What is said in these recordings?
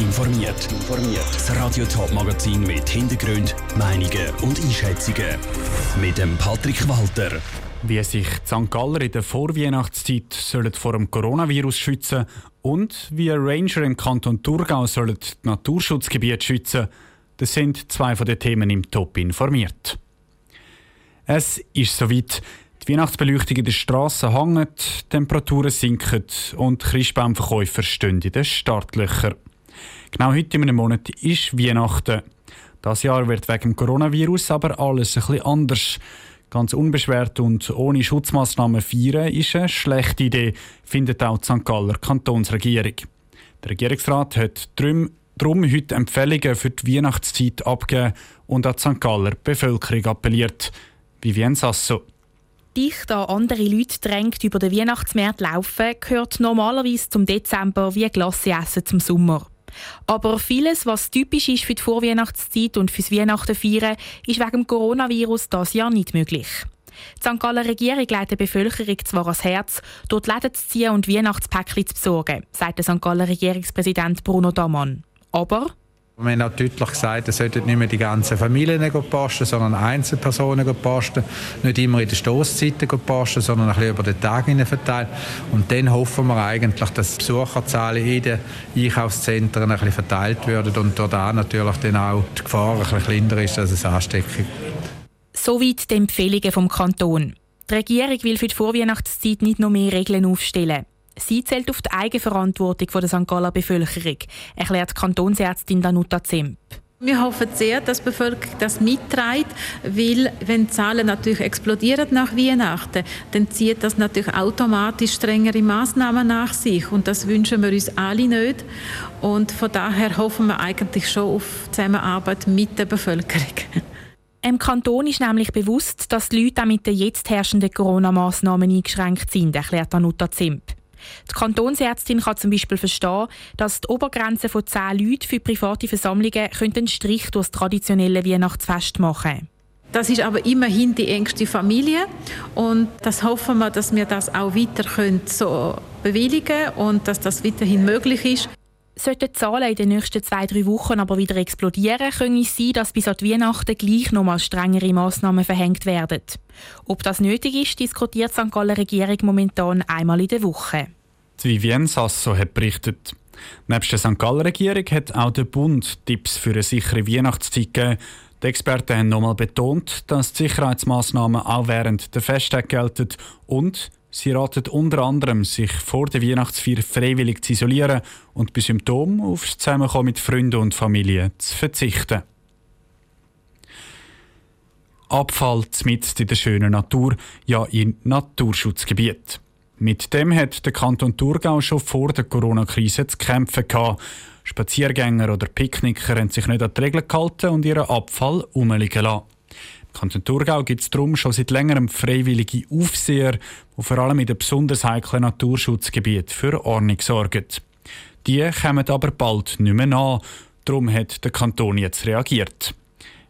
informiert. Informiert. Das Radio Top Magazin mit Hintergrund, Meinungen und Einschätzungen mit dem Patrick Walter. Wie sich die St. Galler in der Vorweihnachtszeit sollen vor dem Coronavirus schützen und wie Ranger im Kanton Thurgau sollen die Naturschutzgebiete schützen, das sind zwei von den Themen im Top informiert. Es ist soweit. Die Weihnachtsbeleuchtung in den Strassen hängt, Temperaturen sinken und Christbaumverkäufer stehen in den Startlöchern. Genau heute in einem Monat ist Weihnachten. Das Jahr wird wegen dem Coronavirus aber alles ein anders. Ganz unbeschwert und ohne Schutzmaßnahmen feiern ist eine schlechte Idee, findet auch die St. Galler Kantonsregierung. Der Regierungsrat hat darum, darum heute Empfehlungen für die Weihnachtszeit abgegeben und an die St. Galler Bevölkerung appelliert. Vivien Sasso dicht an andere Leute drängt über den Weihnachtsmarkt laufen, gehört normalerweise zum Dezember wie Glasse essen zum Sommer. Aber vieles, was typisch ist für die Vorweihnachtszeit und fürs Weihnachten feiern, ist wegen dem Coronavirus das Jahr nicht möglich. Die St. Galler Regierung leitet der Bevölkerung zwar ans Herz, dort Läden zu ziehen und Weihnachtspäckchen zu besorgen, sagt der St. Galler Regierungspräsident Bruno Damann. Aber wir haben auch deutlich gesagt, es sollten nicht mehr die ganzen Familien posten, sondern Einzelpersonen posten. Nicht immer in den Stoßzeiten posten, sondern ein bisschen über den Tag verteilt. Und dann hoffen wir eigentlich, dass die Besucherzahlen in den Einkaufszentren ein bisschen verteilt werden und dort natürlich dann auch die Gefahr ein bisschen kleiner ist, dass es Ansteckung gibt. Soweit die Empfehlungen vom Kanton. Die Regierung will für die Vorweihnachtszeit nicht noch mehr Regeln aufstellen. Sie zählt auf die Eigenverantwortung der St. Galler Bevölkerung, erklärt Kantonsärztin Danuta Zemp. Wir hoffen sehr, dass die Bevölkerung das mitträgt, weil wenn die Zahlen natürlich explodieren nach Weihnachten, dann zieht das natürlich automatisch strengere Maßnahmen nach sich und das wünschen wir uns alle nicht. Und von daher hoffen wir eigentlich schon auf Zusammenarbeit mit der Bevölkerung. Im Kanton ist nämlich bewusst, dass die Leute auch mit den jetzt herrschenden Corona-Massnahmen eingeschränkt sind, erklärt Danuta Zimp. Die Kantonsärztin kann zum Beispiel verstehen, dass die Obergrenze von 10 Leuten für private Versammlungen einen Strich durch das traditionelle Weihnachtsfest machen könnte. Das ist aber immerhin die engste Familie und das hoffen wir, dass wir das auch weiter können so bewilligen und dass das weiterhin möglich ist. Sollten die Zahlen in den nächsten zwei, drei Wochen aber wieder explodieren, könnte es sein, dass bis an die Weihnachten gleich nochmal strengere Massnahmen verhängt werden. Ob das nötig ist, diskutiert die St. Galler Regierung momentan einmal in der Woche. Die Vivienne Sasso hat berichtet. Neben der St. Galler Regierung hat auch der Bund Tipps für eine sichere Weihnachtszeit gegeben. Die Experten haben nochmal betont, dass die Sicherheitsmaßnahmen auch während der Festtage gelten und Sie raten unter anderem, sich vor der Weihnachtsfeier freiwillig zu isolieren und bei Symptomen aufs Zusammenkommen mit Freunden und Familie zu verzichten. Abfall mit in der schönen Natur, ja in Naturschutzgebiet. Mit dem hat der Kanton Thurgau schon vor der Corona-Krise zu kämpfen gehabt. Spaziergänger oder Picknicker haben sich nicht an die Regeln gehalten und ihren Abfall umliegen lassen. Kanton Thurgau gibt es darum schon seit längerem freiwillige Aufseher, die vor allem in den besonders heiklen Naturschutzgebieten für Ordnung sorgen. Die kommen aber bald nicht mehr nach. Darum hat der Kanton jetzt reagiert.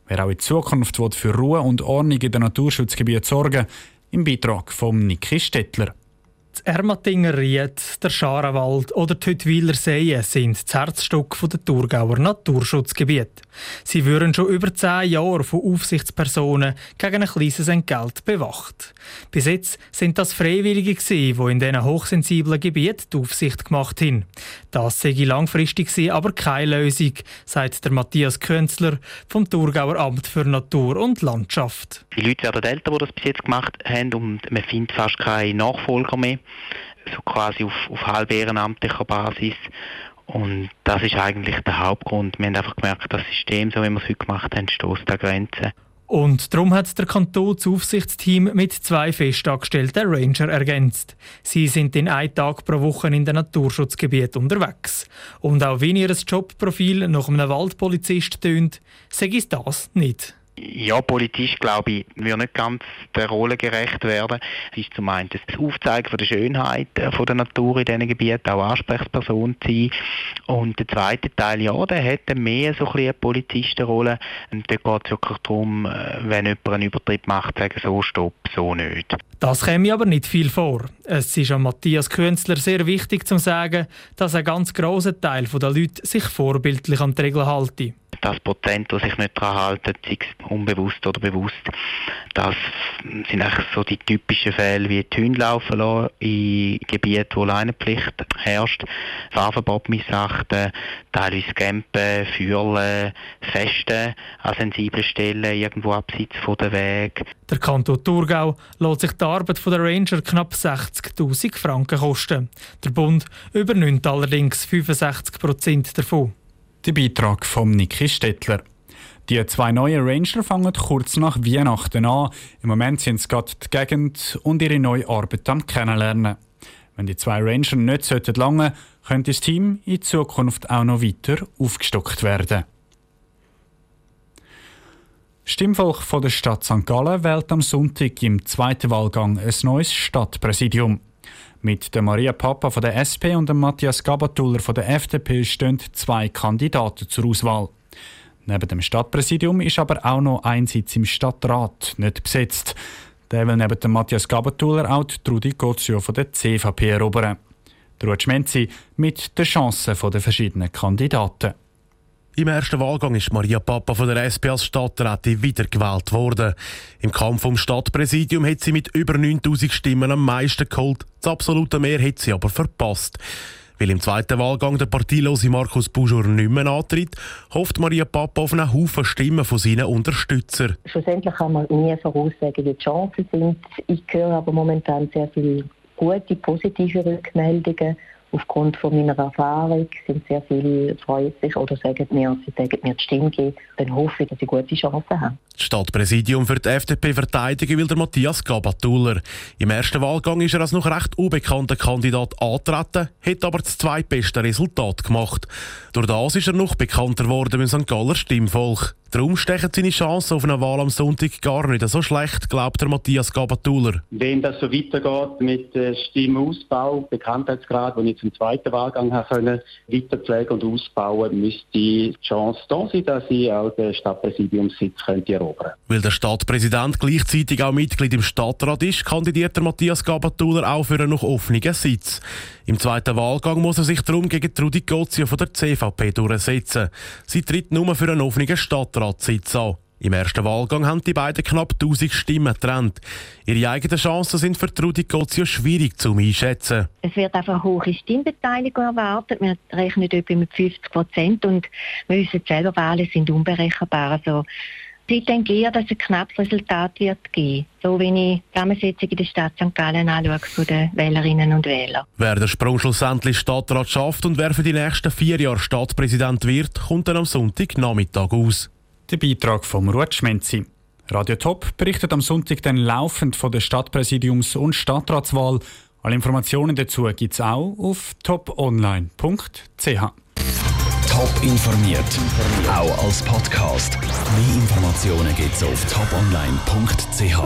Wer auch in Zukunft für Ruhe und Ordnung in den Naturschutzgebieten sorgen im Beitrag von Niki Stettler. Das Ermatinger Ried, der Scharenwald oder die Hüttwiler Seen sind das Herzstück der Thurgauer Naturschutzgebiet. Sie würden schon über zehn Jahre von Aufsichtspersonen gegen ein kleines Entgelt bewacht. Bis jetzt sind das Freiwillige, die in diesen hochsensiblen Gebieten die Aufsicht gemacht haben. Das sei langfristig aber keine Lösung, sagt der Matthias Künzler vom Thurgauer Amt für Natur und Landschaft. Die Leute werden älter, die das bis jetzt gemacht haben und man findet fast keine Nachfolger mehr so quasi auf, auf halb ehrenamtlicher Basis. Und das ist eigentlich der Hauptgrund. Wir haben einfach gemerkt, das System, so wie wir es heute gemacht haben, stößt an Grenzen. Und darum hat der Kanton das Aufsichtsteam mit zwei festangestellten Ranger ergänzt. Sie sind in einem Tag pro Woche in den Naturschutzgebiet unterwegs. Und auch wenn ihr Jobprofil nach einem Waldpolizist tönt, sage ich das nicht. Ja, politisch glaube ich, wir nicht ganz der Rolle gerecht werden. Es ist zum einen das Aufzeigen der Schönheit äh, von der Natur in diesen Gebieten, auch Ansprechperson zu sein. Und der zweite Teil, ja, der hat mehr so ein eine Polizistenrolle. Und da geht es wirklich darum, äh, wenn jemand einen Übertritt macht, zu sagen, so stopp, so nicht. Das käme aber nicht viel vor. Es ist an Matthias Künzler sehr wichtig zu sagen, dass ein ganz grosser Teil der Leute sich vorbildlich an die Regeln halten das Prozent, das sich nicht daran halten, sei es unbewusst oder bewusst, das sind eigentlich so die typischen Fälle wie die Hunde laufen lassen in Gebieten, wo Leinenpflicht herrscht, Fahrverbot missachten, teilweise Campen, Fühlen, Festen an sensiblen Stellen, irgendwo abseits von der Weg. Der Kanton Thurgau lässt sich die Arbeit der Ranger knapp 60'000 Franken kosten. Der Bund übernimmt allerdings 65 Prozent davon. Der Beitrag von Niki Stettler. Die zwei neuen Ranger fangen kurz nach Weihnachten an. Im Moment sind sie gerade die Gegend und ihre neue Arbeit am Kennenlernen. Wenn die zwei Ranger nicht sollten lange, könnte das Team in Zukunft auch noch weiter aufgestockt werden. Stimmvolk von der Stadt St. Gallen wählt am Sonntag im zweiten Wahlgang ein neues Stadtpräsidium. Mit der Maria Papa von der SP und dem Matthias Gabatuller von der FDP stehen zwei Kandidaten zur Auswahl. Neben dem Stadtpräsidium ist aber auch noch ein Sitz im Stadtrat nicht besetzt. Der will neben dem Matthias Gabatuller auch Trudi Gozio von der CVP erobern. Der Schmenzi mit den Chancen der verschiedenen Kandidaten. Im ersten Wahlgang ist Maria Papa von der SP als Stadträtin wiedergewählt worden. Im Kampf um Stadtpräsidium hat sie mit über 9000 Stimmen am meisten geholt. Die absolute Mehrheit sie aber verpasst. Weil im zweiten Wahlgang der parteilose Markus Buschor nicht mehr antritt, hofft Maria Papa auf einen Haufen Stimmen von seinen Unterstützern. Schlussendlich kann man nie voraussagen, wie die Chancen sind. Ich höre aber momentan sehr viele gute, positive Rückmeldungen aufgrund von meiner Erfahrung sind sehr viele freuen sich oder sagen mir, sie sagen mir die Stimme geben, dann hoffe ich, dass ich gute Chancen habe. Das Stadtpräsidium für die FDP verteidigen will der Matthias Gabatuller. Im ersten Wahlgang ist er als noch recht unbekannter Kandidat antreten, hat aber das zweitbeste Resultat gemacht. Durch das ist er noch bekannter geworden im St. Galler Stimmvolk. Darum stechen seine Chancen auf eine Wahl am Sonntag gar nicht so schlecht, glaubt der Matthias Gabatuller. Wenn das so weitergeht mit äh, Stimmausbau, Bekanntheitsgrad, den ich zum zweiten Wahlgang habe können, weiterpflegen und ausbauen, müsste die Chance da sein, dass ich auch den Stadtpräsidiumssitz könnte erobern Weil der Stadtpräsident gleichzeitig auch Mitglied im Stadtrat ist, kandidiert der Matthias Gabatuller auch für einen noch offenen Sitz. Im zweiten Wahlgang muss er sich darum gegen Trudi Gozio von der CVP durchsetzen. Sie tritt nur für einen offenen Stadtrat Stadtratssitz an. Im ersten Wahlgang haben die beiden knapp 1000 Stimmen getrennt. Ihre eigenen Chancen sind für Trudi Gozio schwierig zu einschätzen. Es wird einfach hohe Stimmbeteiligung erwartet. Wir rechnen etwa mit 50 Prozent und wir wissen selber, Wahlen sind unberechenbar. Also ich denke eher, dass es ein knappes Resultat wird geben. So wie ich die Zusammensetzung in der Stadt St. Gallen anschaue von den Wählerinnen und Wählern. Wer den Sprung schlussendlich Stadtrat schafft und wer für die nächsten vier Jahre Stadtpräsident wird, kommt dann am Sonntagnachmittag aus. Der Beitrag vom Ruth Schmenzi. Radio Top berichtet am Sonntag dann laufend von der Stadtpräsidiums- und Stadtratswahl. Alle Informationen dazu gibt es auch auf toponline.ch. Top informiert, auch als Podcast. Mehr Informationen gibt es auf toponline.ch.